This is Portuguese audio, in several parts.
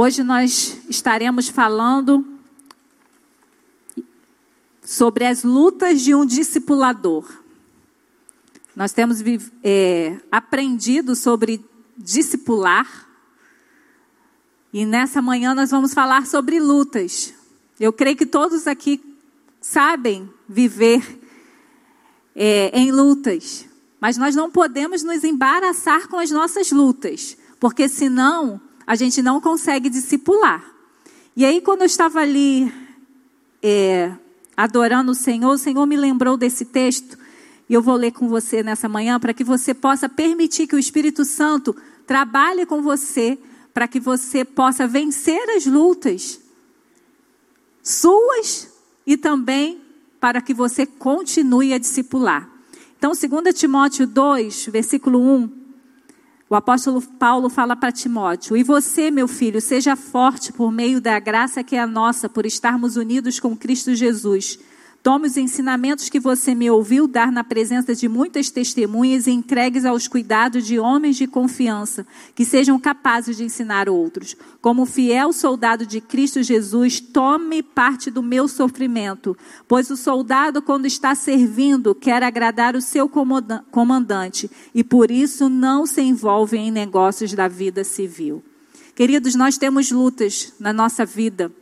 Hoje nós estaremos falando sobre as lutas de um discipulador. Nós temos é, aprendido sobre discipular e nessa manhã nós vamos falar sobre lutas. Eu creio que todos aqui sabem viver é, em lutas, mas nós não podemos nos embaraçar com as nossas lutas, porque senão a gente não consegue discipular. E aí, quando eu estava ali é, adorando o Senhor, o Senhor me lembrou desse texto, e eu vou ler com você nessa manhã, para que você possa permitir que o Espírito Santo trabalhe com você, para que você possa vencer as lutas suas e também para que você continue a discipular. Então, 2 Timóteo 2, versículo 1, o apóstolo Paulo fala para Timóteo: E você, meu filho, seja forte por meio da graça que é a nossa, por estarmos unidos com Cristo Jesus. Tome os ensinamentos que você me ouviu dar na presença de muitas testemunhas e entregues aos cuidados de homens de confiança, que sejam capazes de ensinar outros. Como fiel soldado de Cristo Jesus, tome parte do meu sofrimento, pois o soldado, quando está servindo, quer agradar o seu comandante e por isso não se envolve em negócios da vida civil. Queridos, nós temos lutas na nossa vida.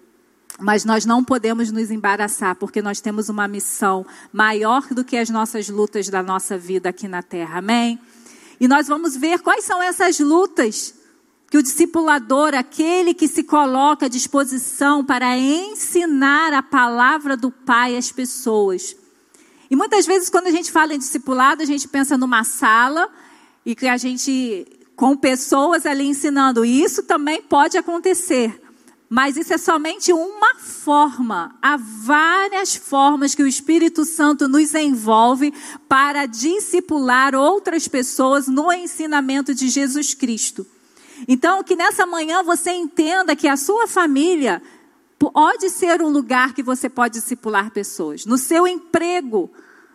Mas nós não podemos nos embaraçar, porque nós temos uma missão maior do que as nossas lutas da nossa vida aqui na terra. Amém? E nós vamos ver quais são essas lutas que o discipulador, aquele que se coloca à disposição para ensinar a palavra do Pai às pessoas. E muitas vezes, quando a gente fala em discipulado, a gente pensa numa sala e que a gente, com pessoas ali ensinando. E isso também pode acontecer. Mas isso é somente uma forma. Há várias formas que o Espírito Santo nos envolve para discipular outras pessoas no ensinamento de Jesus Cristo. Então, que nessa manhã você entenda que a sua família pode ser um lugar que você pode discipular pessoas. No seu emprego,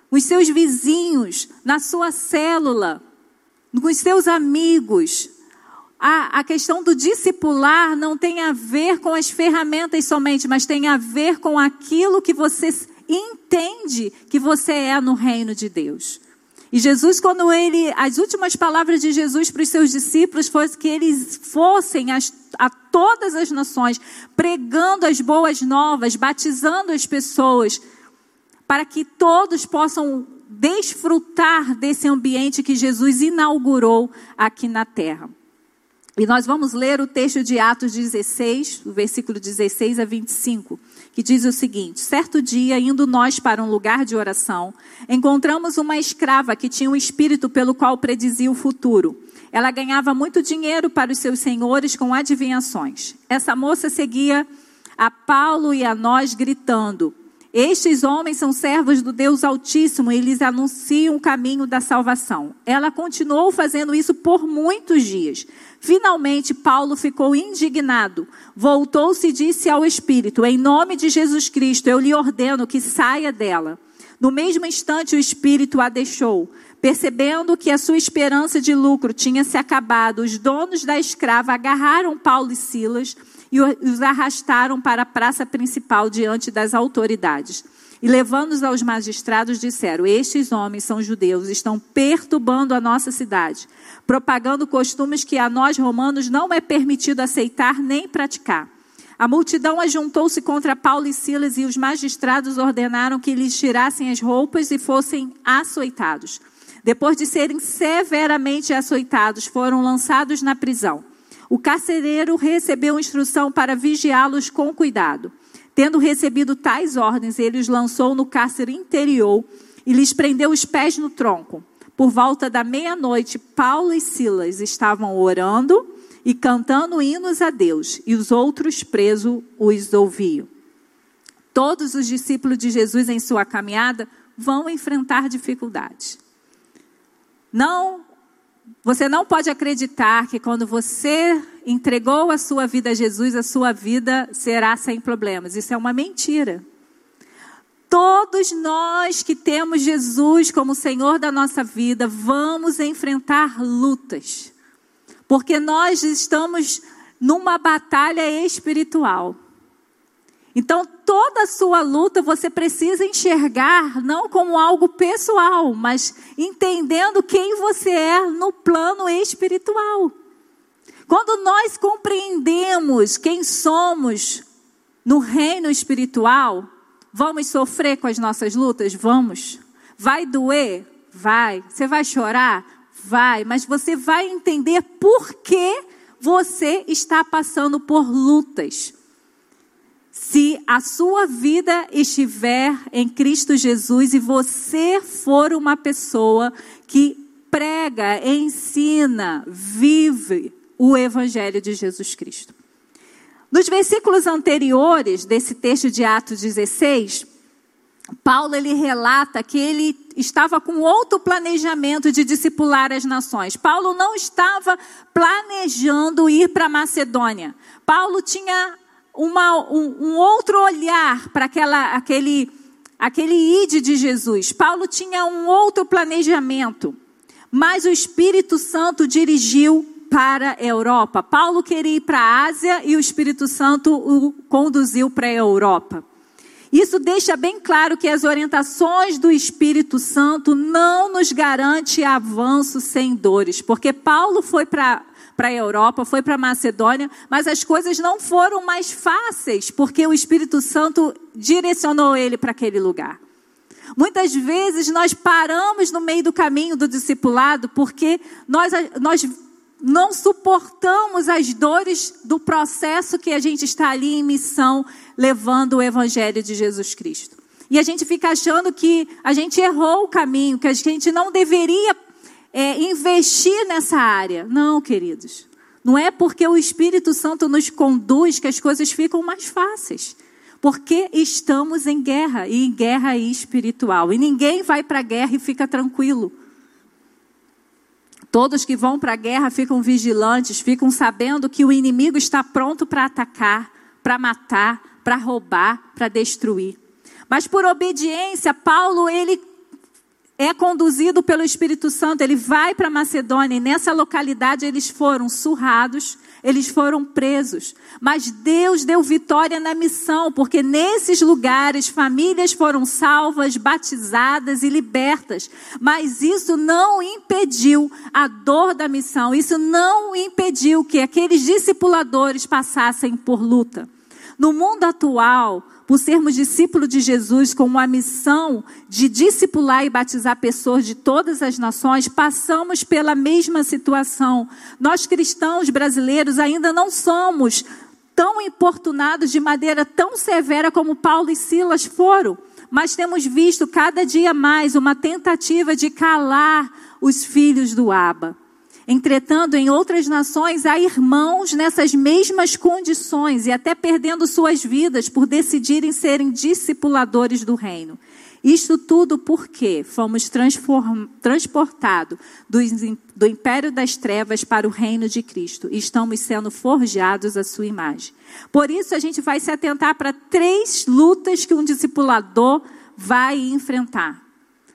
os seus vizinhos, na sua célula, com seus amigos, a, a questão do discipular não tem a ver com as ferramentas somente, mas tem a ver com aquilo que você entende que você é no reino de Deus. E Jesus, quando ele, as últimas palavras de Jesus para os seus discípulos foi que eles fossem as, a todas as nações, pregando as boas novas, batizando as pessoas, para que todos possam desfrutar desse ambiente que Jesus inaugurou aqui na terra. E nós vamos ler o texto de Atos 16, o versículo 16 a 25, que diz o seguinte: Certo dia, indo nós para um lugar de oração, encontramos uma escrava que tinha um espírito pelo qual predizia o futuro. Ela ganhava muito dinheiro para os seus senhores com adivinhações. Essa moça seguia a Paulo e a nós, gritando: estes homens são servos do Deus Altíssimo e lhes anunciam o caminho da salvação. Ela continuou fazendo isso por muitos dias. Finalmente, Paulo ficou indignado. Voltou-se e disse ao Espírito: Em nome de Jesus Cristo, eu lhe ordeno que saia dela. No mesmo instante, o Espírito a deixou. Percebendo que a sua esperança de lucro tinha se acabado, os donos da escrava agarraram Paulo e Silas e os arrastaram para a praça principal diante das autoridades. E levando-os aos magistrados, disseram: Estes homens são judeus, estão perturbando a nossa cidade, propagando costumes que a nós romanos não é permitido aceitar nem praticar. A multidão ajuntou-se contra Paulo e Silas e os magistrados ordenaram que lhes tirassem as roupas e fossem açoitados. Depois de serem severamente açoitados, foram lançados na prisão. O carcereiro recebeu instrução para vigiá-los com cuidado. Tendo recebido tais ordens, ele os lançou no cárcere interior e lhes prendeu os pés no tronco. Por volta da meia-noite, Paulo e Silas estavam orando e cantando hinos a Deus, e os outros presos os ouviam. Todos os discípulos de Jesus em sua caminhada vão enfrentar dificuldades. Não você não pode acreditar que quando você entregou a sua vida a Jesus, a sua vida será sem problemas. Isso é uma mentira. Todos nós que temos Jesus como Senhor da nossa vida, vamos enfrentar lutas. Porque nós estamos numa batalha espiritual. Então, toda a sua luta você precisa enxergar não como algo pessoal, mas entendendo quem você é no plano espiritual. Quando nós compreendemos quem somos no reino espiritual, vamos sofrer com as nossas lutas? Vamos. Vai doer? Vai. Você vai chorar? Vai. Mas você vai entender por que você está passando por lutas. Se a sua vida estiver em Cristo Jesus e você for uma pessoa que prega, ensina, vive o Evangelho de Jesus Cristo. Nos versículos anteriores desse texto de Atos 16, Paulo ele relata que ele estava com outro planejamento de discipular as nações. Paulo não estava planejando ir para Macedônia. Paulo tinha uma, um, um outro olhar para aquela, aquele, aquele ide de Jesus. Paulo tinha um outro planejamento, mas o Espírito Santo dirigiu para a Europa. Paulo queria ir para a Ásia e o Espírito Santo o conduziu para a Europa. Isso deixa bem claro que as orientações do Espírito Santo não nos garante avanço sem dores, porque Paulo foi para para a Europa, foi para a Macedônia, mas as coisas não foram mais fáceis, porque o Espírito Santo direcionou ele para aquele lugar. Muitas vezes nós paramos no meio do caminho do discipulado porque nós, nós não suportamos as dores do processo que a gente está ali em missão, levando o Evangelho de Jesus Cristo. E a gente fica achando que a gente errou o caminho, que a gente não deveria é, investir nessa área. Não, queridos. Não é porque o Espírito Santo nos conduz que as coisas ficam mais fáceis. Porque estamos em guerra, e em guerra espiritual. E ninguém vai para a guerra e fica tranquilo. Todos que vão para a guerra ficam vigilantes, ficam sabendo que o inimigo está pronto para atacar, para matar, para roubar, para destruir. Mas por obediência, Paulo ele é conduzido pelo Espírito Santo, ele vai para Macedônia e nessa localidade eles foram surrados, eles foram presos. Mas Deus deu vitória na missão, porque nesses lugares famílias foram salvas, batizadas e libertas. Mas isso não impediu a dor da missão, isso não impediu que aqueles discipuladores passassem por luta. No mundo atual, por sermos discípulos de Jesus com uma missão de discipular e batizar pessoas de todas as nações, passamos pela mesma situação. Nós cristãos brasileiros ainda não somos tão importunados de maneira tão severa como Paulo e Silas foram, mas temos visto cada dia mais uma tentativa de calar os filhos do Aba. Entretanto, em outras nações há irmãos nessas mesmas condições e até perdendo suas vidas por decidirem serem discipuladores do reino. Isto tudo porque fomos transportados do, do império das trevas para o reino de Cristo e estamos sendo forjados à sua imagem. Por isso, a gente vai se atentar para três lutas que um discipulador vai enfrentar.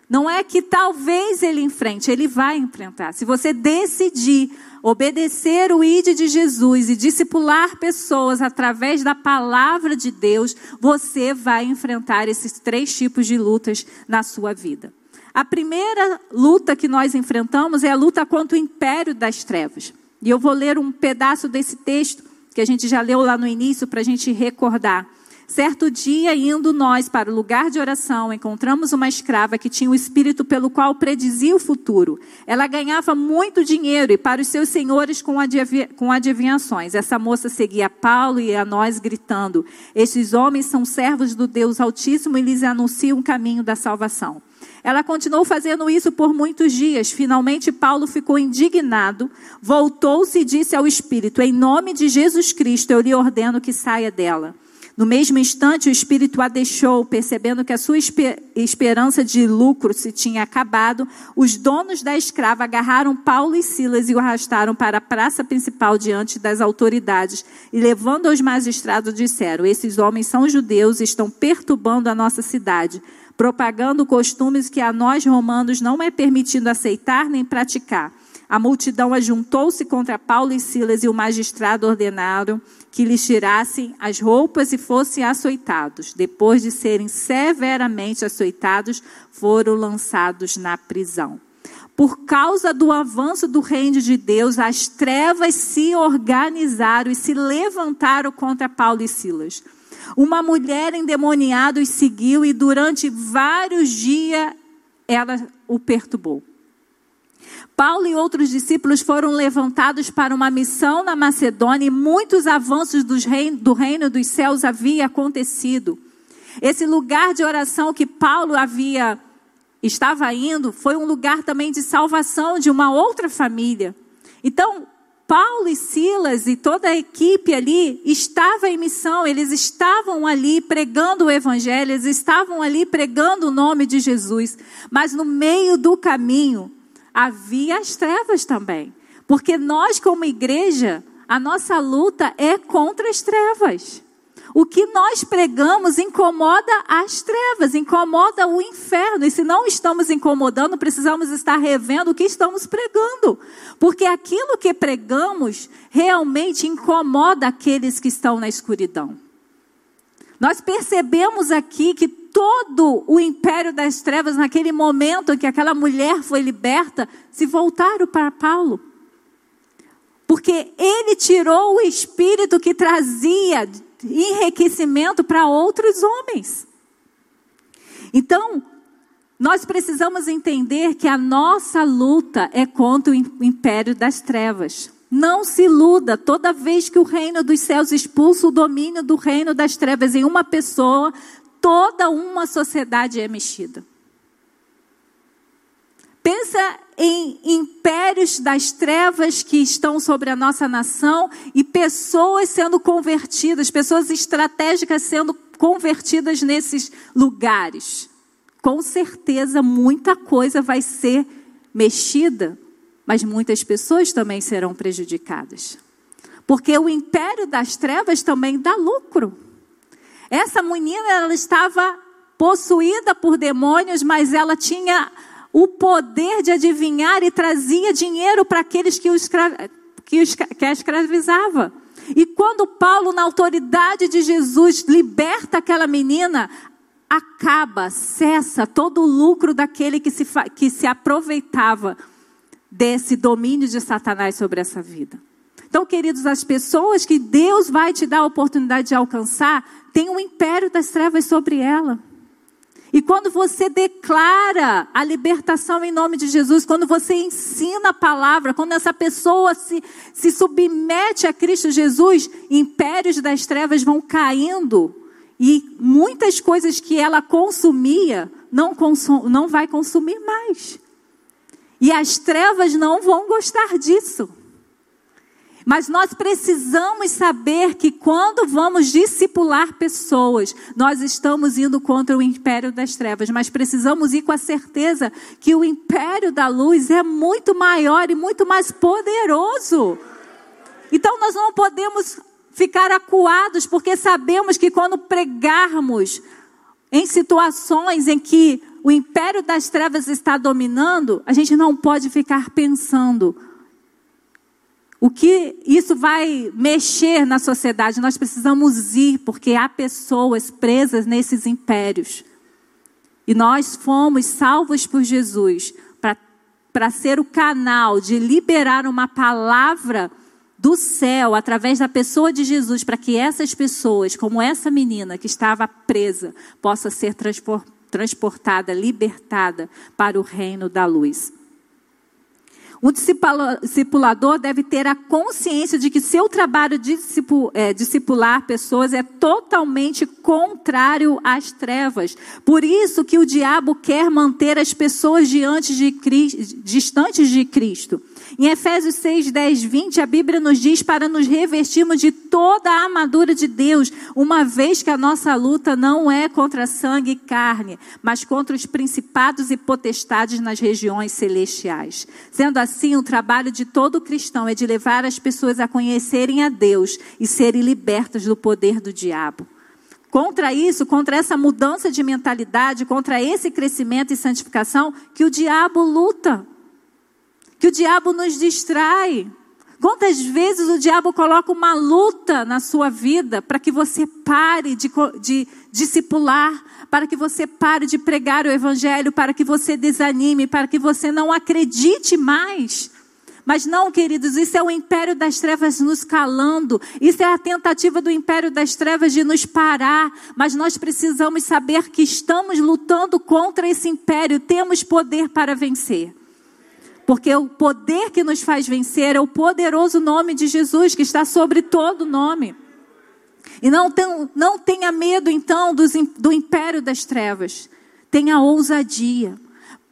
Não é que talvez ele enfrente, ele vai enfrentar. Se você decidir obedecer o ID de Jesus e discipular pessoas através da palavra de Deus, você vai enfrentar esses três tipos de lutas na sua vida. A primeira luta que nós enfrentamos é a luta contra o império das trevas. E eu vou ler um pedaço desse texto que a gente já leu lá no início para a gente recordar. Certo dia, indo nós para o lugar de oração, encontramos uma escrava que tinha o um espírito pelo qual predizia o futuro. Ela ganhava muito dinheiro e para os seus senhores com, com adivinhações. Essa moça seguia Paulo e a nós gritando: Estes homens são servos do Deus Altíssimo e lhes anunciam o caminho da salvação. Ela continuou fazendo isso por muitos dias. Finalmente, Paulo ficou indignado, voltou-se e disse ao espírito: Em nome de Jesus Cristo, eu lhe ordeno que saia dela. No mesmo instante, o espírito a deixou, percebendo que a sua esperança de lucro se tinha acabado. Os donos da escrava agarraram Paulo e Silas e o arrastaram para a praça principal diante das autoridades. E levando aos magistrados, disseram: Esses homens são judeus e estão perturbando a nossa cidade, propagando costumes que a nós romanos não é permitido aceitar nem praticar. A multidão ajuntou-se contra Paulo e Silas e o magistrado ordenaram que lhes tirassem as roupas e fossem açoitados. Depois de serem severamente açoitados, foram lançados na prisão. Por causa do avanço do reino de Deus, as trevas se organizaram e se levantaram contra Paulo e Silas. Uma mulher endemoniada os seguiu e durante vários dias ela o perturbou. Paulo e outros discípulos foram levantados para uma missão na Macedônia e muitos avanços reino, do reino dos céus havia acontecido. Esse lugar de oração que Paulo havia estava indo foi um lugar também de salvação de uma outra família. Então, Paulo e Silas e toda a equipe ali estava em missão, eles estavam ali pregando o evangelho, eles estavam ali pregando o nome de Jesus, mas no meio do caminho havia as trevas também. Porque nós, como igreja, a nossa luta é contra as trevas. O que nós pregamos incomoda as trevas, incomoda o inferno. E se não estamos incomodando, precisamos estar revendo o que estamos pregando. Porque aquilo que pregamos realmente incomoda aqueles que estão na escuridão. Nós percebemos aqui que todo o império das trevas, naquele momento em que aquela mulher foi liberta, se voltaram para Paulo. Porque ele tirou o espírito que trazia enriquecimento para outros homens. Então, nós precisamos entender que a nossa luta é contra o império das trevas. Não se iluda, toda vez que o reino dos céus expulsa o domínio do reino das trevas em uma pessoa, toda uma sociedade é mexida. Pensa em impérios das trevas que estão sobre a nossa nação e pessoas sendo convertidas, pessoas estratégicas sendo convertidas nesses lugares. Com certeza muita coisa vai ser mexida, mas muitas pessoas também serão prejudicadas. Porque o império das trevas também dá lucro. Essa menina ela estava possuída por demônios, mas ela tinha o poder de adivinhar e trazia dinheiro para aqueles que, o escra... que, os... que a escravizava. E quando Paulo, na autoridade de Jesus, liberta aquela menina, acaba, cessa todo o lucro daquele que se, que se aproveitava desse domínio de Satanás sobre essa vida. Então, queridos, as pessoas que Deus vai te dar a oportunidade de alcançar, tem um império das trevas sobre ela. E quando você declara a libertação em nome de Jesus, quando você ensina a palavra, quando essa pessoa se, se submete a Cristo Jesus, impérios das trevas vão caindo e muitas coisas que ela consumia não, consum, não vai consumir mais. E as trevas não vão gostar disso. Mas nós precisamos saber que quando vamos discipular pessoas, nós estamos indo contra o império das trevas, mas precisamos ir com a certeza que o império da luz é muito maior e muito mais poderoso. Então nós não podemos ficar acuados, porque sabemos que quando pregarmos em situações em que o império das trevas está dominando, a gente não pode ficar pensando o que isso vai mexer na sociedade? Nós precisamos ir, porque há pessoas presas nesses impérios. E nós fomos salvos por Jesus para ser o canal de liberar uma palavra do céu através da pessoa de Jesus, para que essas pessoas, como essa menina que estava presa, possa ser transportada, libertada para o reino da luz. Um discipulador deve ter a consciência de que seu trabalho de é, discipular pessoas é totalmente contrário às trevas. Por isso que o diabo quer manter as pessoas diante de distantes de Cristo. Em Efésios 6, 10, 20, a Bíblia nos diz para nos revestirmos de toda a armadura de Deus, uma vez que a nossa luta não é contra sangue e carne, mas contra os principados e potestades nas regiões celestiais. Sendo assim, o trabalho de todo cristão é de levar as pessoas a conhecerem a Deus e serem libertas do poder do diabo. Contra isso, contra essa mudança de mentalidade, contra esse crescimento e santificação, que o diabo luta. Que o diabo nos distrai. Quantas vezes o diabo coloca uma luta na sua vida para que você pare de, de discipular, para que você pare de pregar o evangelho, para que você desanime, para que você não acredite mais. Mas não, queridos, isso é o império das trevas nos calando. Isso é a tentativa do império das trevas de nos parar. Mas nós precisamos saber que estamos lutando contra esse império. Temos poder para vencer. Porque o poder que nos faz vencer é o poderoso nome de Jesus, que está sobre todo nome. E não, tem, não tenha medo, então, do, do império das trevas. Tenha ousadia.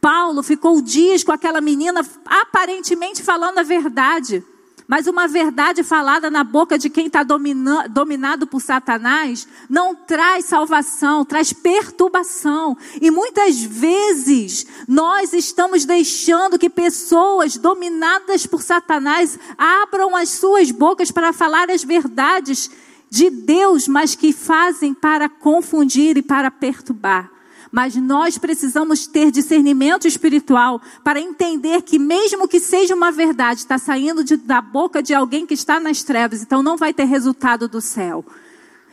Paulo ficou dias com aquela menina, aparentemente falando a verdade. Mas uma verdade falada na boca de quem está dominado por Satanás não traz salvação, traz perturbação. E muitas vezes nós estamos deixando que pessoas dominadas por Satanás abram as suas bocas para falar as verdades de Deus, mas que fazem para confundir e para perturbar. Mas nós precisamos ter discernimento espiritual para entender que, mesmo que seja uma verdade, está saindo de, da boca de alguém que está nas trevas, então não vai ter resultado do céu.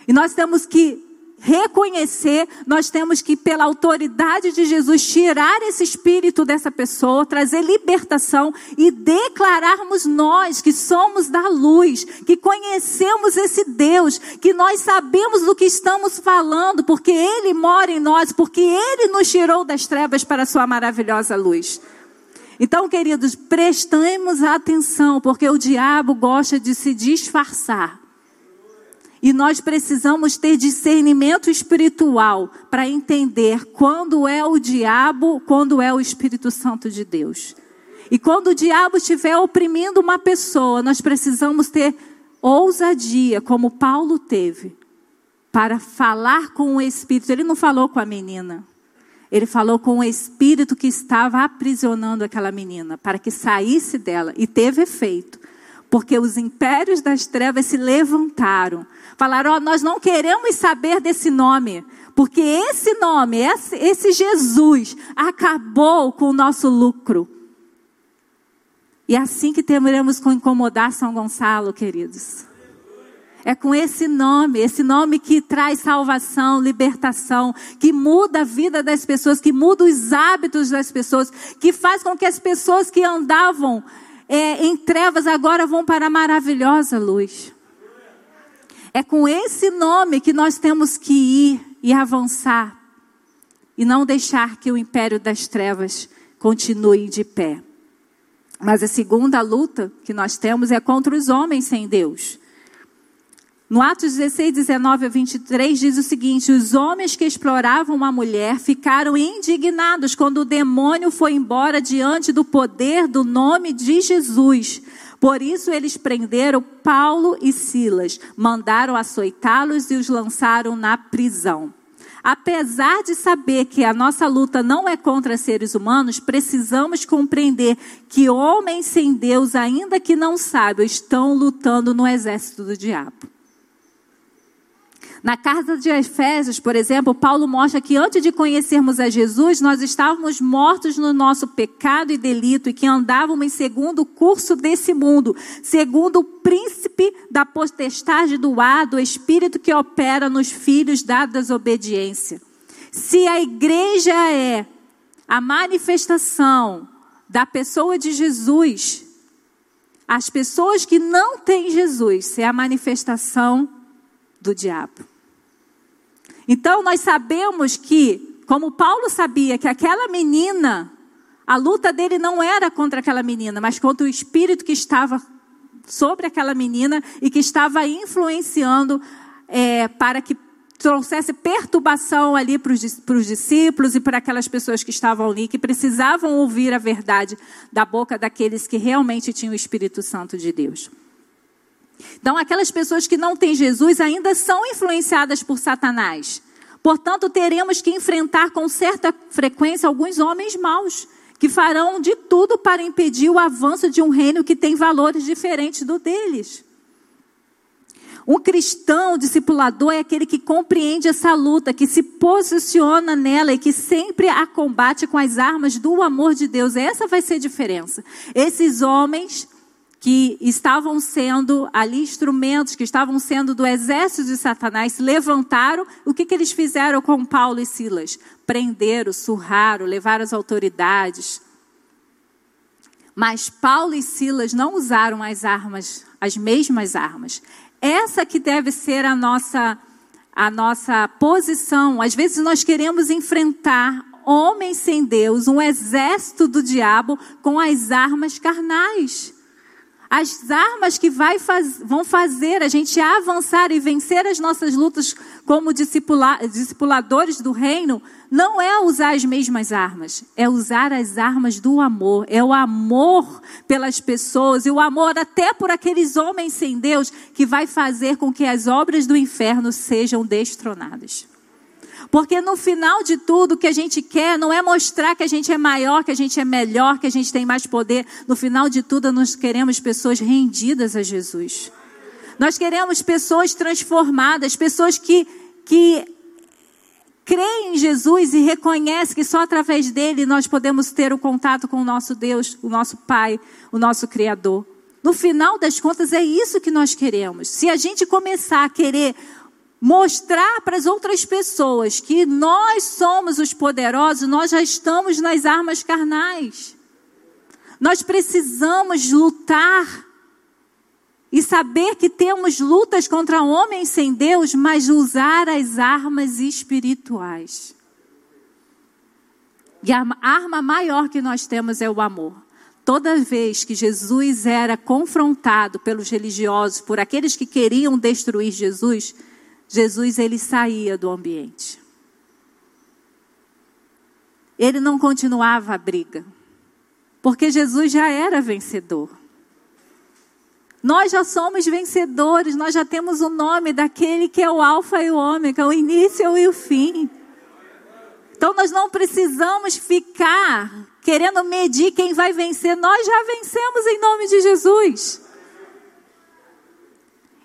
E nós temos que reconhecer, nós temos que, pela autoridade de Jesus, tirar esse espírito dessa pessoa, trazer libertação e declararmos nós que somos da luz, que conhecemos esse Deus, que nós sabemos do que estamos falando, porque Ele mora em nós, porque Ele nos tirou das trevas para a Sua maravilhosa luz. Então, queridos, prestemos atenção, porque o diabo gosta de se disfarçar. E nós precisamos ter discernimento espiritual para entender quando é o diabo, quando é o Espírito Santo de Deus. E quando o diabo estiver oprimindo uma pessoa, nós precisamos ter ousadia, como Paulo teve, para falar com o Espírito. Ele não falou com a menina. Ele falou com o espírito que estava aprisionando aquela menina, para que saísse dela. E teve efeito. Porque os impérios das trevas se levantaram Falaram: oh, nós não queremos saber desse nome, porque esse nome, esse, Jesus, acabou com o nosso lucro. E é assim que teremos com incomodar São Gonçalo, queridos. É com esse nome, esse nome que traz salvação, libertação, que muda a vida das pessoas, que muda os hábitos das pessoas, que faz com que as pessoas que andavam é, em trevas agora vão para a maravilhosa luz. É com esse nome que nós temos que ir e avançar e não deixar que o império das trevas continue de pé. Mas a segunda luta que nós temos é contra os homens sem Deus. No Atos 16, 19 a 23 diz o seguinte: Os homens que exploravam uma mulher ficaram indignados quando o demônio foi embora diante do poder do nome de Jesus. Por isso eles prenderam Paulo e Silas, mandaram açoitá-los e os lançaram na prisão. Apesar de saber que a nossa luta não é contra seres humanos, precisamos compreender que homens sem Deus, ainda que não saibam, estão lutando no exército do diabo. Na carta de Efésios, por exemplo, Paulo mostra que antes de conhecermos a Jesus, nós estávamos mortos no nosso pecado e delito e que andávamos segundo o curso desse mundo, segundo o príncipe da potestade do ar, do espírito que opera nos filhos da desobediência. Se a igreja é a manifestação da pessoa de Jesus, as pessoas que não têm Jesus é a manifestação do diabo. Então nós sabemos que, como Paulo sabia que aquela menina, a luta dele não era contra aquela menina, mas contra o espírito que estava sobre aquela menina e que estava influenciando é, para que trouxesse perturbação ali para os discípulos e para aquelas pessoas que estavam ali, que precisavam ouvir a verdade da boca daqueles que realmente tinham o Espírito Santo de Deus. Então, aquelas pessoas que não têm Jesus ainda são influenciadas por Satanás. Portanto, teremos que enfrentar com certa frequência alguns homens maus, que farão de tudo para impedir o avanço de um reino que tem valores diferentes do deles. Um cristão discipulador é aquele que compreende essa luta, que se posiciona nela e que sempre a combate com as armas do amor de Deus. Essa vai ser a diferença. Esses homens que estavam sendo ali instrumentos, que estavam sendo do exército de Satanás, levantaram. O que, que eles fizeram com Paulo e Silas? Prenderam, surraram, levaram as autoridades. Mas Paulo e Silas não usaram as armas, as mesmas armas. Essa que deve ser a nossa a nossa posição. Às vezes nós queremos enfrentar homens sem Deus, um exército do diabo com as armas carnais as armas que faz, vão fazer a gente avançar e vencer as nossas lutas como discipula, discipuladores do reino, não é usar as mesmas armas, é usar as armas do amor, é o amor pelas pessoas e o amor até por aqueles homens sem Deus que vai fazer com que as obras do inferno sejam destronadas. Porque no final de tudo, o que a gente quer não é mostrar que a gente é maior, que a gente é melhor, que a gente tem mais poder. No final de tudo, nós queremos pessoas rendidas a Jesus. Nós queremos pessoas transformadas, pessoas que, que creem em Jesus e reconhecem que só através dele nós podemos ter o contato com o nosso Deus, o nosso Pai, o nosso Criador. No final das contas, é isso que nós queremos. Se a gente começar a querer mostrar para as outras pessoas que nós somos os poderosos, nós já estamos nas armas carnais. Nós precisamos lutar e saber que temos lutas contra homens sem Deus, mas usar as armas espirituais. E a arma maior que nós temos é o amor. Toda vez que Jesus era confrontado pelos religiosos, por aqueles que queriam destruir Jesus, Jesus ele saía do ambiente. Ele não continuava a briga, porque Jesus já era vencedor. Nós já somos vencedores, nós já temos o nome daquele que é o Alfa e o Ômega, o início e o fim. Então nós não precisamos ficar querendo medir quem vai vencer, nós já vencemos em nome de Jesus.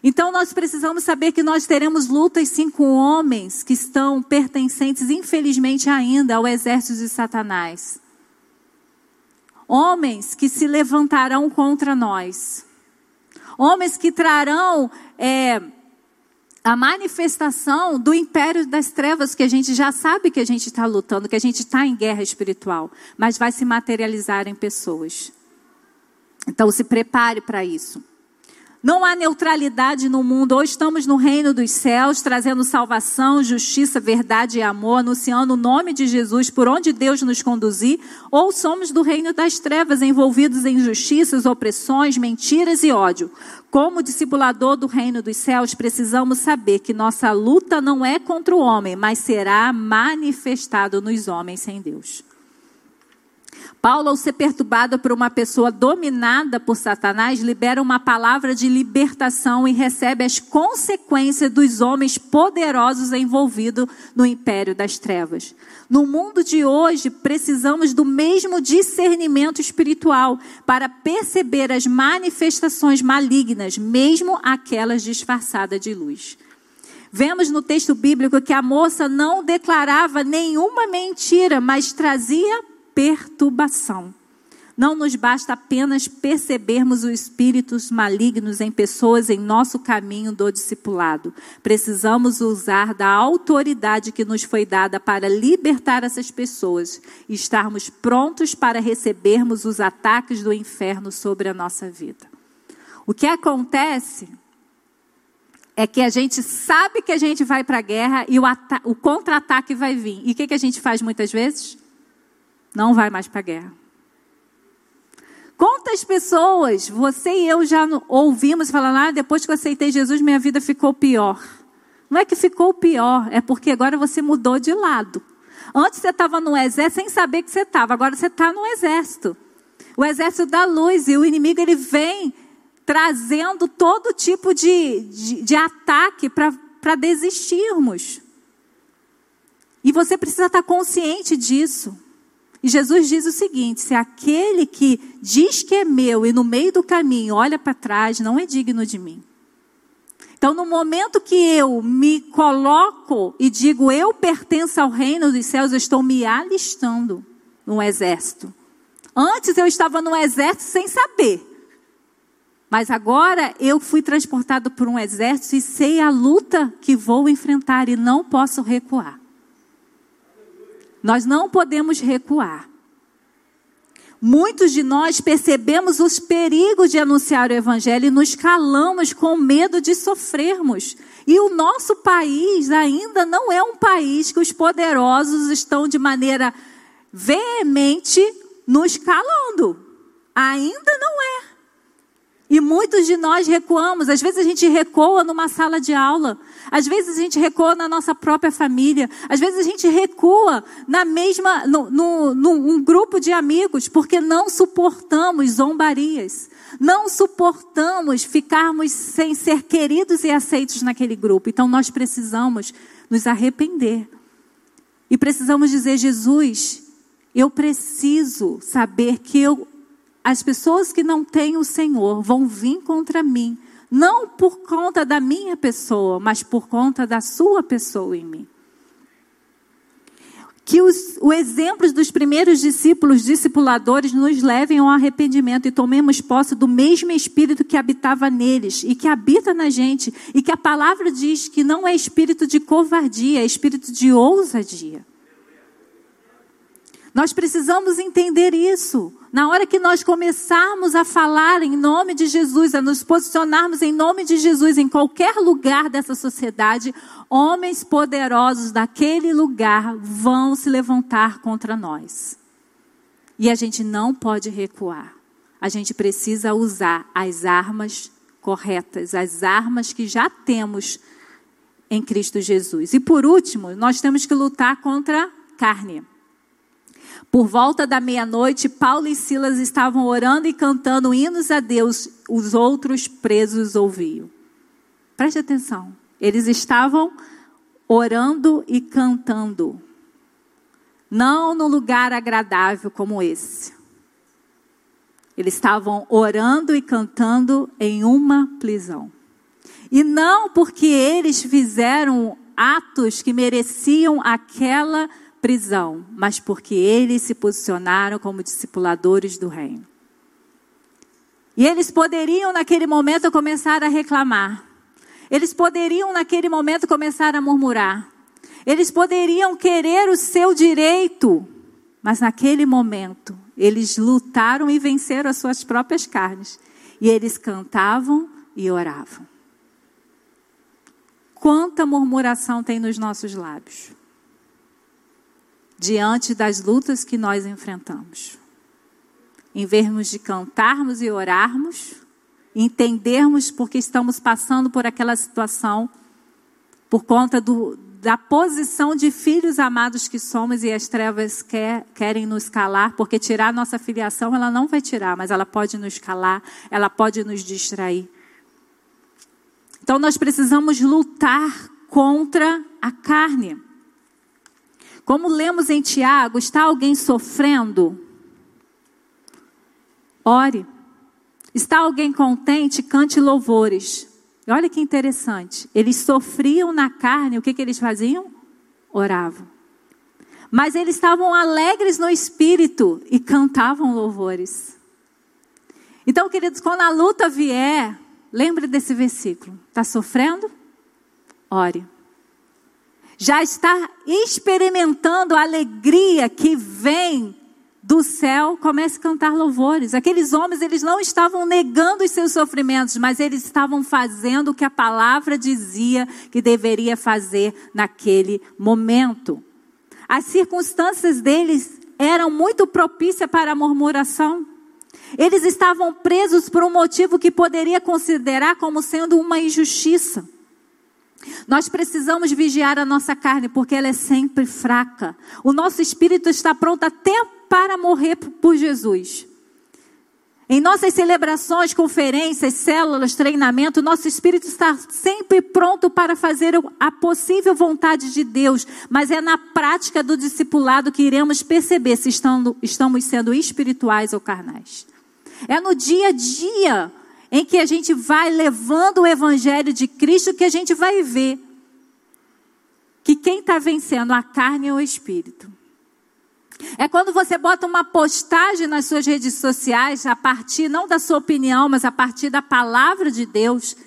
Então nós precisamos saber que nós teremos lutas sim com homens que estão pertencentes, infelizmente ainda, ao exército de Satanás. Homens que se levantarão contra nós. Homens que trarão é, a manifestação do império das trevas, que a gente já sabe que a gente está lutando, que a gente está em guerra espiritual, mas vai se materializar em pessoas. Então se prepare para isso. Não há neutralidade no mundo. Ou estamos no reino dos céus, trazendo salvação, justiça, verdade e amor, anunciando o nome de Jesus por onde Deus nos conduzir, ou somos do reino das trevas, envolvidos em injustiças, opressões, mentiras e ódio. Como discipulador do reino dos céus, precisamos saber que nossa luta não é contra o homem, mas será manifestado nos homens sem Deus. Paulo, ao ser perturbado por uma pessoa dominada por Satanás, libera uma palavra de libertação e recebe as consequências dos homens poderosos envolvidos no império das trevas. No mundo de hoje, precisamos do mesmo discernimento espiritual para perceber as manifestações malignas, mesmo aquelas disfarçadas de luz. Vemos no texto bíblico que a moça não declarava nenhuma mentira, mas trazia perturbação. Não nos basta apenas percebermos os espíritos malignos em pessoas em nosso caminho do discipulado. Precisamos usar da autoridade que nos foi dada para libertar essas pessoas e estarmos prontos para recebermos os ataques do inferno sobre a nossa vida. O que acontece é que a gente sabe que a gente vai para a guerra e o, o contra-ataque vai vir. E o que, que a gente faz muitas vezes? Não vai mais para a guerra. Quantas pessoas você e eu já ouvimos falando, ah, depois que eu aceitei Jesus, minha vida ficou pior. Não é que ficou pior, é porque agora você mudou de lado. Antes você estava no exército sem saber que você estava, agora você está no exército. O exército da luz e o inimigo ele vem trazendo todo tipo de, de, de ataque para desistirmos. E você precisa estar consciente disso. E Jesus diz o seguinte: se aquele que diz que é meu e no meio do caminho olha para trás, não é digno de mim. Então, no momento que eu me coloco e digo eu pertenço ao reino dos céus, eu estou me alistando no exército. Antes eu estava no exército sem saber. Mas agora eu fui transportado por um exército e sei a luta que vou enfrentar e não posso recuar. Nós não podemos recuar. Muitos de nós percebemos os perigos de anunciar o Evangelho e nos calamos com medo de sofrermos. E o nosso país ainda não é um país que os poderosos estão de maneira veemente nos calando. Ainda não é. E muitos de nós recuamos. Às vezes a gente recua numa sala de aula. Às vezes a gente recua na nossa própria família. Às vezes a gente recua na mesma, no, no, num grupo de amigos, porque não suportamos zombarias. Não suportamos ficarmos sem ser queridos e aceitos naquele grupo. Então nós precisamos nos arrepender. E precisamos dizer, Jesus, eu preciso saber que eu as pessoas que não têm o Senhor vão vir contra mim, não por conta da minha pessoa, mas por conta da sua pessoa em mim. Que os, os exemplos dos primeiros discípulos, discipuladores, nos levem ao arrependimento e tomemos posse do mesmo Espírito que habitava neles e que habita na gente, e que a palavra diz que não é espírito de covardia, é espírito de ousadia. Nós precisamos entender isso. Na hora que nós começarmos a falar em nome de Jesus, a nos posicionarmos em nome de Jesus em qualquer lugar dessa sociedade, homens poderosos daquele lugar vão se levantar contra nós. E a gente não pode recuar. A gente precisa usar as armas corretas, as armas que já temos em Cristo Jesus. E por último, nós temos que lutar contra a carne. Por volta da meia-noite, Paulo e Silas estavam orando e cantando hinos a Deus, os outros presos ouviam. Preste atenção. Eles estavam orando e cantando. Não num lugar agradável como esse. Eles estavam orando e cantando em uma prisão. E não porque eles fizeram atos que mereciam aquela prisão prisão, mas porque eles se posicionaram como discipuladores do reino. E eles poderiam, naquele momento, começar a reclamar. Eles poderiam, naquele momento, começar a murmurar. Eles poderiam querer o seu direito, mas naquele momento, eles lutaram e venceram as suas próprias carnes. E eles cantavam e oravam. Quanta murmuração tem nos nossos lábios diante das lutas que nós enfrentamos. Em vez de cantarmos e orarmos, entendermos porque estamos passando por aquela situação, por conta do, da posição de filhos amados que somos e as trevas quer, querem nos calar, porque tirar nossa filiação ela não vai tirar, mas ela pode nos calar, ela pode nos distrair. Então nós precisamos lutar contra a carne. Como lemos em Tiago, está alguém sofrendo? Ore. Está alguém contente? Cante louvores. E olha que interessante. Eles sofriam na carne, o que, que eles faziam? Oravam. Mas eles estavam alegres no espírito e cantavam louvores. Então, queridos, quando a luta vier, lembre desse versículo. Está sofrendo? Ore já está experimentando a alegria que vem do céu, comece a cantar louvores. Aqueles homens, eles não estavam negando os seus sofrimentos, mas eles estavam fazendo o que a palavra dizia que deveria fazer naquele momento. As circunstâncias deles eram muito propícias para a murmuração. Eles estavam presos por um motivo que poderia considerar como sendo uma injustiça. Nós precisamos vigiar a nossa carne, porque ela é sempre fraca. O nosso espírito está pronto até para morrer por Jesus. Em nossas celebrações, conferências, células, treinamento, nosso espírito está sempre pronto para fazer a possível vontade de Deus, mas é na prática do discipulado que iremos perceber se estamos sendo espirituais ou carnais. É no dia a dia em que a gente vai levando o evangelho de Cristo que a gente vai ver que quem está vencendo a carne é o espírito. É quando você bota uma postagem nas suas redes sociais, a partir não da sua opinião, mas a partir da palavra de Deus,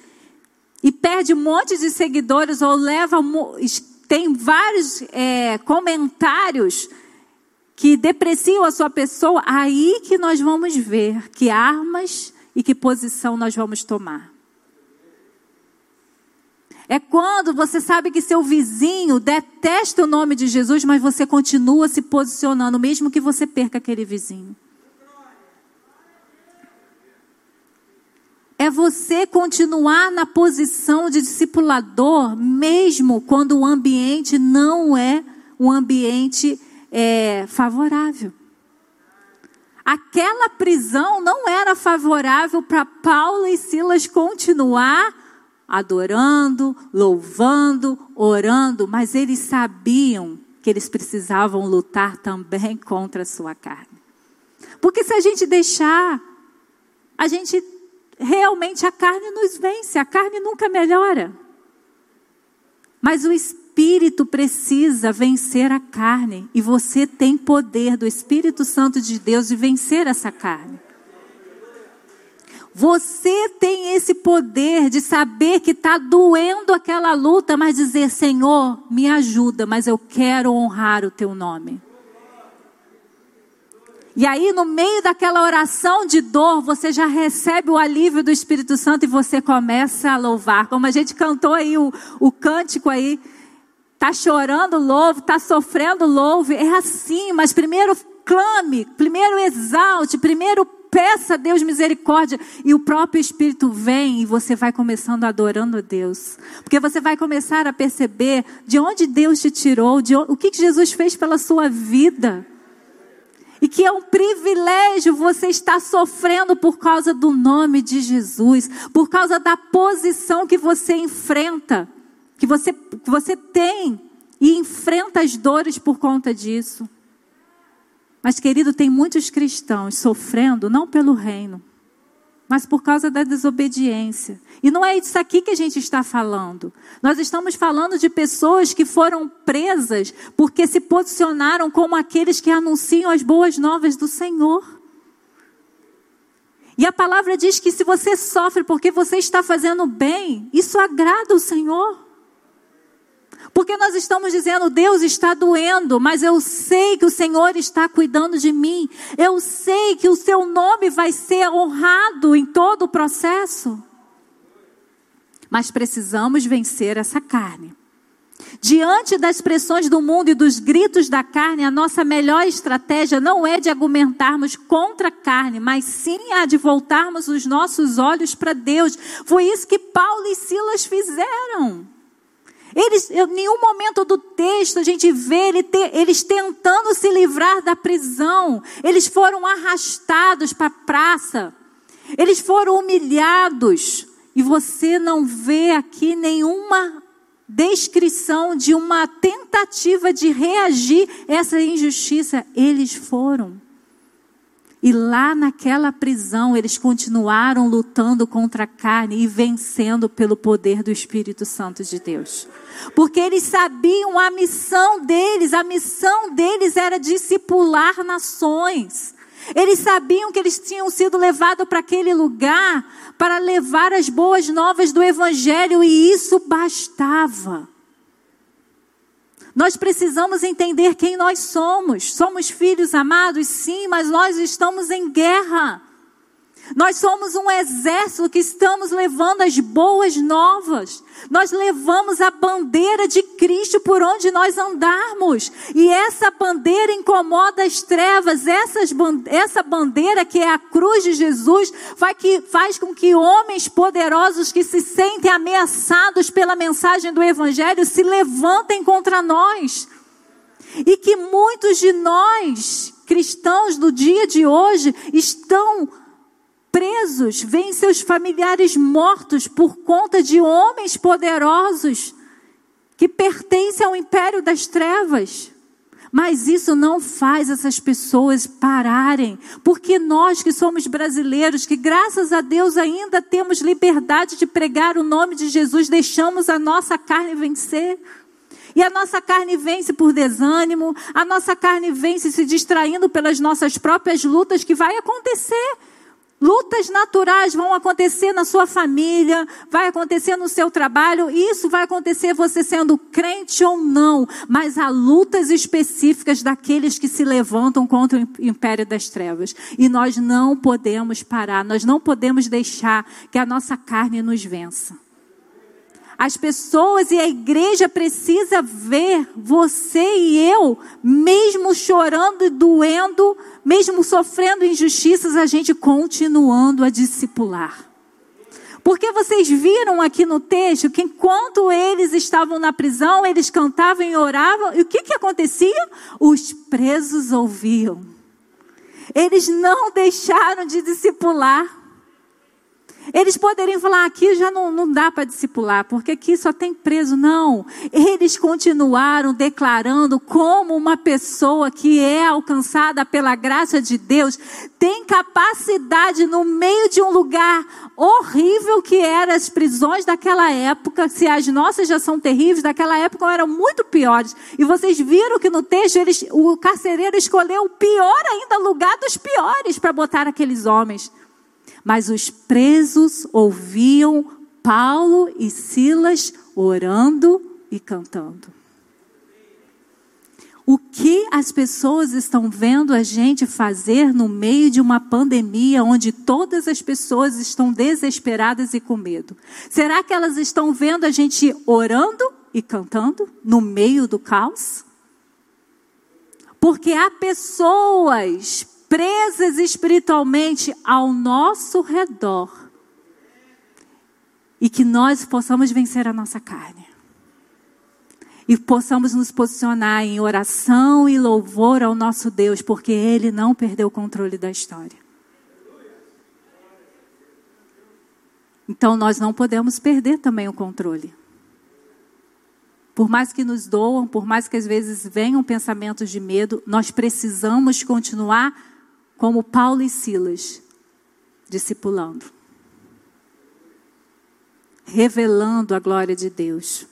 e perde um monte de seguidores ou leva tem vários é, comentários que depreciam a sua pessoa, aí que nós vamos ver que armas e que posição nós vamos tomar. É quando você sabe que seu vizinho detesta o nome de Jesus, mas você continua se posicionando, mesmo que você perca aquele vizinho. É você continuar na posição de discipulador, mesmo quando o ambiente não é um ambiente é, favorável. Aquela prisão não era favorável para Paulo e Silas continuar adorando, louvando, orando, mas eles sabiam que eles precisavam lutar também contra a sua carne. Porque se a gente deixar, a gente realmente a carne nos vence, a carne nunca melhora. Mas o espírito precisa vencer a carne e você tem poder do Espírito Santo de Deus de vencer essa carne. Você tem esse poder de saber que está doendo aquela luta, mas dizer: Senhor, me ajuda, mas eu quero honrar o teu nome. E aí, no meio daquela oração de dor, você já recebe o alívio do Espírito Santo e você começa a louvar. Como a gente cantou aí o, o cântico aí. Está chorando, louve, está sofrendo, louve. É assim, mas primeiro clame, primeiro exalte, primeiro peça a Deus misericórdia e o próprio Espírito vem e você vai começando adorando a Deus. Porque você vai começar a perceber de onde Deus te tirou, de onde, o que Jesus fez pela sua vida. E que é um privilégio você estar sofrendo por causa do nome de Jesus, por causa da posição que você enfrenta, que você, que você tem e enfrenta as dores por conta disso. Mas, querido, tem muitos cristãos sofrendo não pelo reino, mas por causa da desobediência. E não é isso aqui que a gente está falando. Nós estamos falando de pessoas que foram presas porque se posicionaram como aqueles que anunciam as boas novas do Senhor. E a palavra diz que se você sofre porque você está fazendo bem, isso agrada o Senhor. Porque nós estamos dizendo, Deus está doendo, mas eu sei que o Senhor está cuidando de mim. Eu sei que o seu nome vai ser honrado em todo o processo. Mas precisamos vencer essa carne. Diante das pressões do mundo e dos gritos da carne, a nossa melhor estratégia não é de argumentarmos contra a carne, mas sim a de voltarmos os nossos olhos para Deus. Foi isso que Paulo e Silas fizeram. Eles, em nenhum momento do texto a gente vê ele te, eles tentando se livrar da prisão. Eles foram arrastados para a praça. Eles foram humilhados. E você não vê aqui nenhuma descrição de uma tentativa de reagir a essa injustiça. Eles foram. E lá naquela prisão, eles continuaram lutando contra a carne e vencendo pelo poder do Espírito Santo de Deus. Porque eles sabiam a missão deles, a missão deles era discipular nações. Eles sabiam que eles tinham sido levados para aquele lugar para levar as boas novas do Evangelho e isso bastava. Nós precisamos entender quem nós somos. Somos filhos amados, sim, mas nós estamos em guerra. Nós somos um exército que estamos levando as boas novas. Nós levamos a bandeira de Cristo por onde nós andarmos. E essa bandeira incomoda as trevas. Essas, essa bandeira, que é a cruz de Jesus, faz, que, faz com que homens poderosos que se sentem ameaçados pela mensagem do Evangelho se levantem contra nós. E que muitos de nós, cristãos do dia de hoje, estão presos, veem seus familiares mortos por conta de homens poderosos que pertencem ao império das trevas. Mas isso não faz essas pessoas pararem, porque nós que somos brasileiros, que graças a Deus ainda temos liberdade de pregar o nome de Jesus, deixamos a nossa carne vencer. E a nossa carne vence por desânimo, a nossa carne vence se distraindo pelas nossas próprias lutas que vai acontecer. Lutas naturais vão acontecer na sua família, vai acontecer no seu trabalho, e isso vai acontecer você sendo crente ou não, mas há lutas específicas daqueles que se levantam contra o império das trevas. E nós não podemos parar, nós não podemos deixar que a nossa carne nos vença. As pessoas e a igreja precisa ver você e eu, mesmo chorando e doendo, mesmo sofrendo injustiças, a gente continuando a discipular. Porque vocês viram aqui no texto que enquanto eles estavam na prisão, eles cantavam e oravam, e o que, que acontecia? Os presos ouviam. Eles não deixaram de discipular. Eles poderiam falar, aqui já não, não dá para discipular, porque aqui só tem preso. Não. Eles continuaram declarando como uma pessoa que é alcançada pela graça de Deus tem capacidade no meio de um lugar horrível que eram as prisões daquela época. Se as nossas já são terríveis, daquela época eram muito piores. E vocês viram que no texto eles, o carcereiro escolheu o pior ainda lugar dos piores para botar aqueles homens. Mas os presos ouviam Paulo e Silas orando e cantando. O que as pessoas estão vendo a gente fazer no meio de uma pandemia onde todas as pessoas estão desesperadas e com medo? Será que elas estão vendo a gente orando e cantando no meio do caos? Porque há pessoas presas espiritualmente ao nosso redor. E que nós possamos vencer a nossa carne. E possamos nos posicionar em oração e louvor ao nosso Deus, porque Ele não perdeu o controle da história. Então nós não podemos perder também o controle. Por mais que nos doam, por mais que às vezes venham pensamentos de medo, nós precisamos continuar como Paulo e Silas, discipulando, revelando a glória de Deus.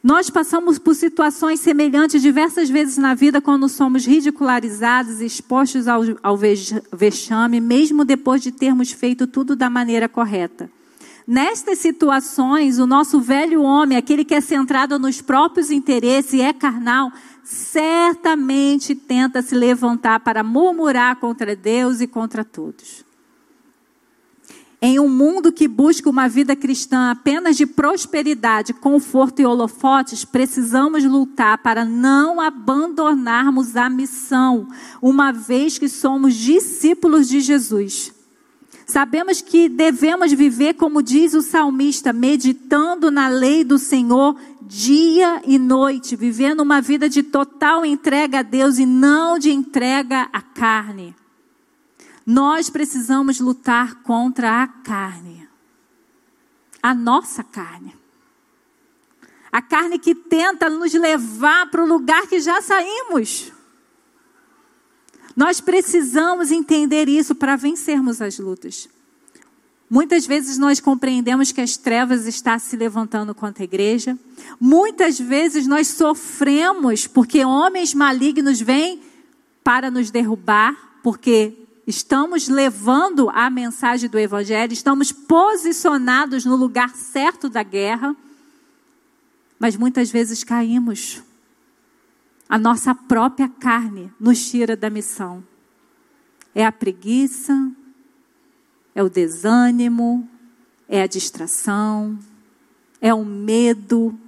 Nós passamos por situações semelhantes diversas vezes na vida quando somos ridicularizados, expostos ao, ao vexame, mesmo depois de termos feito tudo da maneira correta. Nestas situações, o nosso velho homem, aquele que é centrado nos próprios interesses e é carnal, certamente tenta se levantar para murmurar contra Deus e contra todos. Em um mundo que busca uma vida cristã apenas de prosperidade, conforto e holofotes, precisamos lutar para não abandonarmos a missão, uma vez que somos discípulos de Jesus. Sabemos que devemos viver, como diz o salmista, meditando na lei do Senhor dia e noite, vivendo uma vida de total entrega a Deus e não de entrega à carne. Nós precisamos lutar contra a carne, a nossa carne. A carne que tenta nos levar para o lugar que já saímos. Nós precisamos entender isso para vencermos as lutas. Muitas vezes nós compreendemos que as trevas estão se levantando contra a igreja. Muitas vezes nós sofremos porque homens malignos vêm para nos derrubar, porque estamos levando a mensagem do Evangelho, estamos posicionados no lugar certo da guerra, mas muitas vezes caímos. A nossa própria carne nos tira da missão. É a preguiça, é o desânimo, é a distração, é o medo.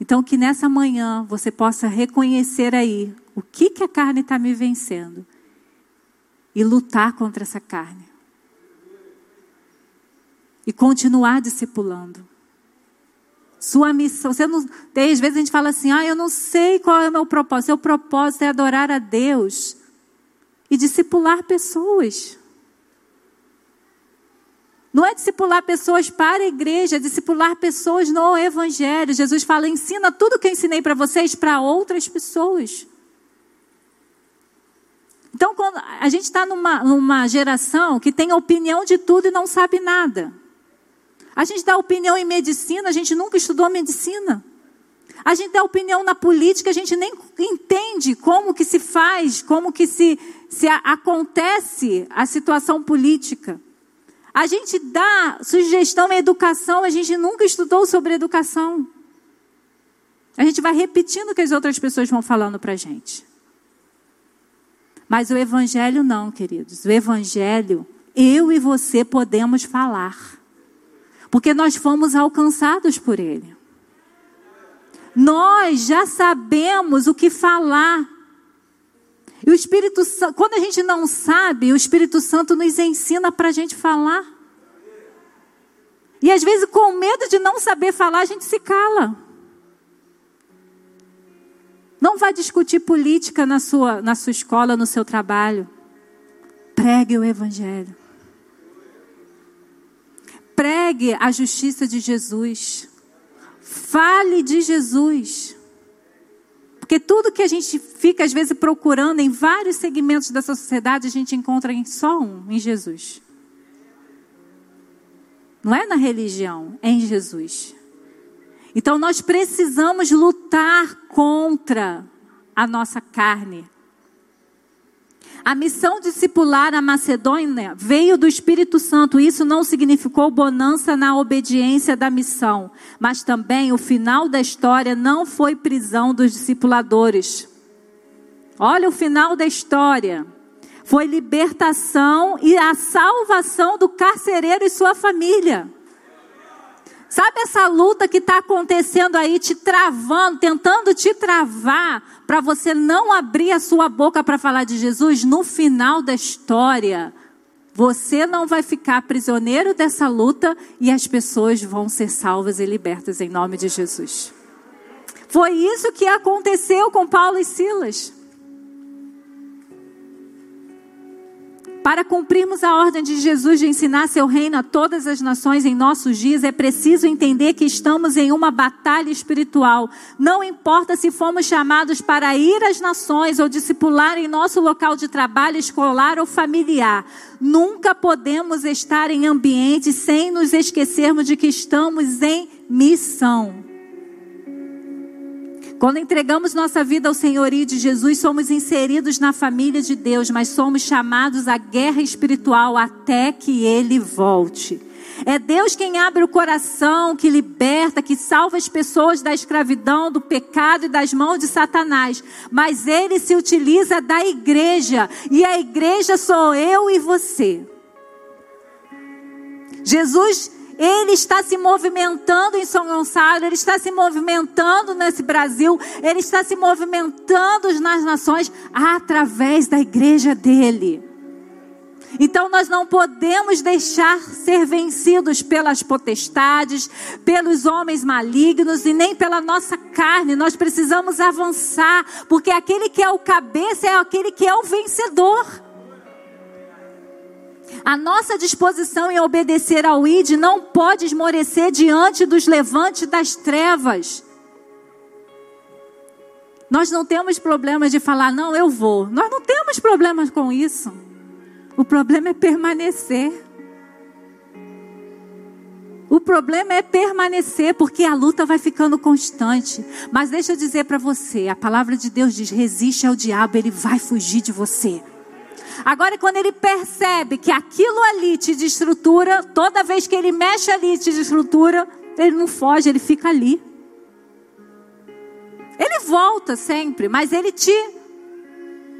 Então, que nessa manhã você possa reconhecer aí o que, que a carne está me vencendo e lutar contra essa carne. E continuar discipulando. Sua missão, você não, tem, às vezes a gente fala assim, ah, eu não sei qual é o meu propósito. Seu propósito é adorar a Deus e discipular pessoas. Não é discipular pessoas para a igreja, é discipular pessoas no evangelho. Jesus fala: ensina tudo que eu ensinei para vocês para outras pessoas. Então, quando a gente está numa, numa geração que tem opinião de tudo e não sabe nada. A gente dá opinião em medicina, a gente nunca estudou medicina. A gente dá opinião na política, a gente nem entende como que se faz, como que se, se a, acontece a situação política. A gente dá sugestão em educação, a gente nunca estudou sobre educação. A gente vai repetindo o que as outras pessoas vão falando para a gente. Mas o Evangelho não, queridos. O Evangelho, eu e você podemos falar. Porque nós fomos alcançados por Ele. Nós já sabemos o que falar. E o Espírito Santo, quando a gente não sabe, o Espírito Santo nos ensina para a gente falar. E às vezes, com medo de não saber falar, a gente se cala. Não vá discutir política na sua, na sua escola, no seu trabalho. Pregue o Evangelho. Pregue a justiça de Jesus. Fale de Jesus. Porque tudo que a gente fica, às vezes, procurando em vários segmentos dessa sociedade, a gente encontra em só um, em Jesus. Não é na religião, é em Jesus. Então nós precisamos lutar contra a nossa carne. A missão discipular a Macedônia veio do Espírito Santo. Isso não significou bonança na obediência da missão, mas também o final da história não foi prisão dos discipuladores. Olha o final da história. Foi libertação e a salvação do carcereiro e sua família. Sabe essa luta que está acontecendo aí, te travando, tentando te travar, para você não abrir a sua boca para falar de Jesus? No final da história, você não vai ficar prisioneiro dessa luta e as pessoas vão ser salvas e libertas em nome de Jesus. Foi isso que aconteceu com Paulo e Silas. Para cumprirmos a ordem de Jesus de ensinar seu reino a todas as nações em nossos dias, é preciso entender que estamos em uma batalha espiritual. Não importa se fomos chamados para ir às nações ou discipular em nosso local de trabalho, escolar ou familiar. Nunca podemos estar em ambiente sem nos esquecermos de que estamos em missão. Quando entregamos nossa vida ao senhorio de Jesus, somos inseridos na família de Deus, mas somos chamados à guerra espiritual até que Ele volte. É Deus quem abre o coração, que liberta, que salva as pessoas da escravidão, do pecado e das mãos de Satanás. Mas Ele se utiliza da igreja, e a igreja sou eu e você. Jesus ele está se movimentando em São Gonçalo, ele está se movimentando nesse Brasil, ele está se movimentando nas nações através da igreja dele. Então nós não podemos deixar ser vencidos pelas potestades, pelos homens malignos e nem pela nossa carne. Nós precisamos avançar, porque aquele que é o cabeça é aquele que é o vencedor. A nossa disposição em obedecer ao ID não pode esmorecer diante dos levantes das trevas. Nós não temos problema de falar, não, eu vou. Nós não temos problemas com isso. O problema é permanecer. O problema é permanecer, porque a luta vai ficando constante. Mas deixa eu dizer para você: a palavra de Deus diz: resiste ao diabo, ele vai fugir de você. Agora, quando ele percebe que aquilo ali te destrutura, toda vez que ele mexe ali te destrutura, ele não foge, ele fica ali. Ele volta sempre, mas ele te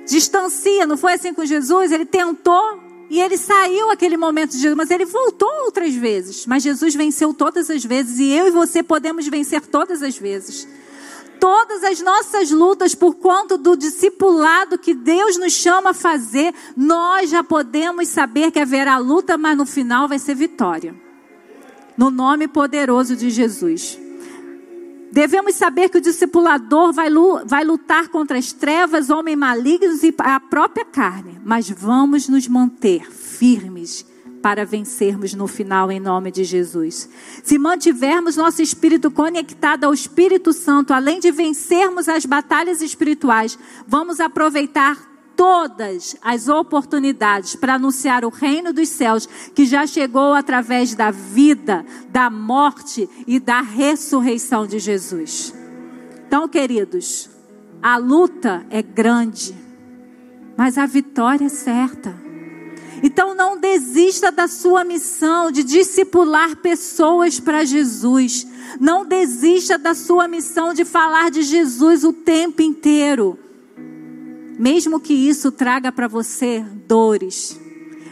distancia. Não foi assim com Jesus? Ele tentou e ele saiu aquele momento de Jesus, mas ele voltou outras vezes. Mas Jesus venceu todas as vezes e eu e você podemos vencer todas as vezes todas as nossas lutas por conta do discipulado que Deus nos chama a fazer, nós já podemos saber que haverá luta, mas no final vai ser vitória. No nome poderoso de Jesus. Devemos saber que o discipulador vai, lutar contra as trevas, homens malignos e a própria carne, mas vamos nos manter firmes para vencermos no final, em nome de Jesus. Se mantivermos nosso espírito conectado ao Espírito Santo, além de vencermos as batalhas espirituais, vamos aproveitar todas as oportunidades para anunciar o reino dos céus que já chegou através da vida, da morte e da ressurreição de Jesus. Então, queridos, a luta é grande, mas a vitória é certa. Então não desista da sua missão de discipular pessoas para Jesus. Não desista da sua missão de falar de Jesus o tempo inteiro. Mesmo que isso traga para você dores,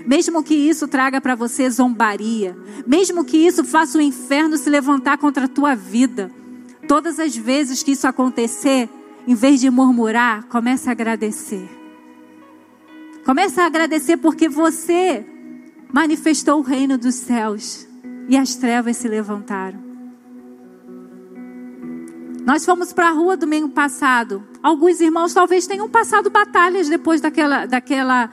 mesmo que isso traga para você zombaria, mesmo que isso faça o inferno se levantar contra a tua vida, todas as vezes que isso acontecer, em vez de murmurar, comece a agradecer. Comece a agradecer porque você manifestou o reino dos céus e as trevas se levantaram. Nós fomos para a rua domingo passado. Alguns irmãos talvez tenham passado batalhas depois daquela, daquela,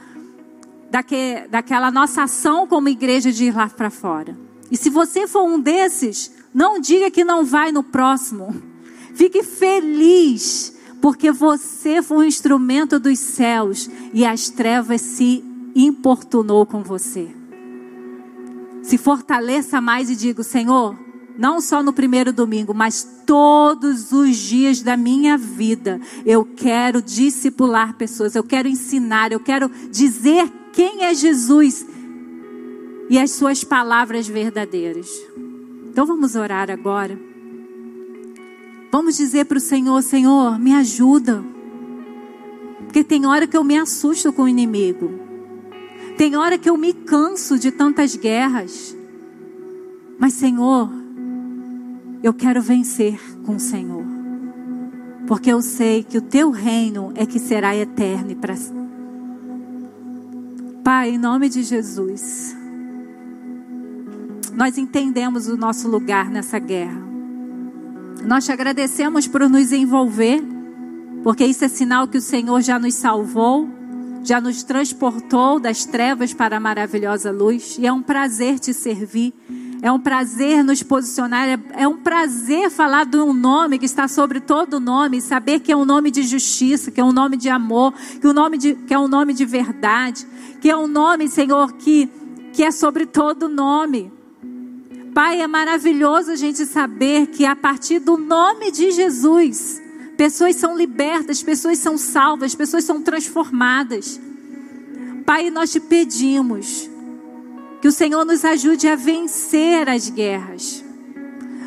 daque, daquela nossa ação como igreja de ir lá para fora. E se você for um desses, não diga que não vai no próximo. Fique feliz porque você foi um instrumento dos céus e as trevas se importunou com você. Se fortaleça mais e diga: Senhor, não só no primeiro domingo, mas todos os dias da minha vida, eu quero discipular pessoas, eu quero ensinar, eu quero dizer quem é Jesus e as suas palavras verdadeiras. Então vamos orar agora. Vamos dizer para o Senhor: Senhor, me ajuda. Porque tem hora que eu me assusto com o inimigo. Tem hora que eu me canso de tantas guerras. Mas, Senhor, eu quero vencer com o Senhor. Porque eu sei que o teu reino é que será eterno para Pai, em nome de Jesus, nós entendemos o nosso lugar nessa guerra. Nós te agradecemos por nos envolver, porque isso é sinal que o Senhor já nos salvou, já nos transportou das trevas para a maravilhosa luz, e é um prazer te servir. É um prazer nos posicionar, é, é um prazer falar de um nome que está sobre todo nome, saber que é um nome de justiça, que é um nome de amor, que, um nome de, que é um nome de verdade, que é um nome, Senhor, que, que é sobre todo nome. Pai, é maravilhoso a gente saber que a partir do nome de Jesus, pessoas são libertas, pessoas são salvas, pessoas são transformadas. Pai, nós te pedimos que o Senhor nos ajude a vencer as guerras.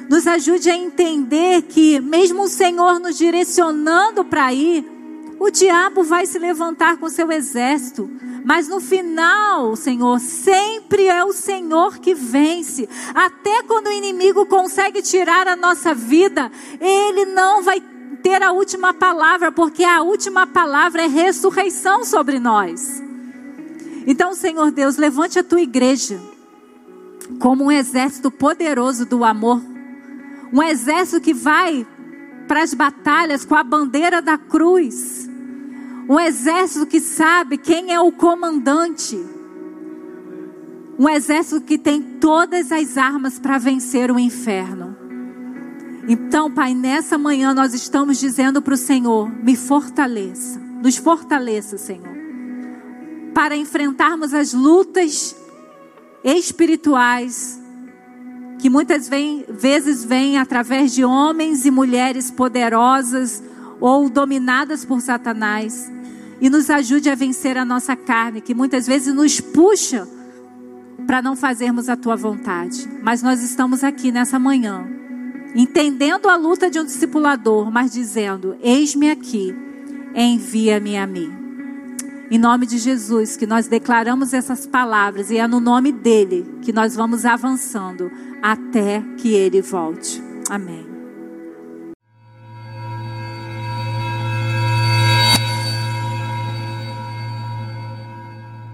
Nos ajude a entender que, mesmo o Senhor nos direcionando para ir, o diabo vai se levantar com seu exército. Mas no final, Senhor, sempre é o Senhor que vence. Até quando o inimigo consegue tirar a nossa vida, ele não vai ter a última palavra, porque a última palavra é ressurreição sobre nós. Então, Senhor Deus, levante a tua igreja como um exército poderoso do amor, um exército que vai para as batalhas com a bandeira da cruz um exército que sabe quem é o comandante. Um exército que tem todas as armas para vencer o inferno. Então, Pai, nessa manhã nós estamos dizendo para o Senhor: me fortaleça, nos fortaleça, Senhor, para enfrentarmos as lutas espirituais que muitas vezes vêm através de homens e mulheres poderosas ou dominadas por Satanás. E nos ajude a vencer a nossa carne, que muitas vezes nos puxa para não fazermos a tua vontade. Mas nós estamos aqui nessa manhã, entendendo a luta de um discipulador, mas dizendo: Eis-me aqui, envia-me a mim. Em nome de Jesus, que nós declaramos essas palavras e é no nome dele que nós vamos avançando até que ele volte. Amém.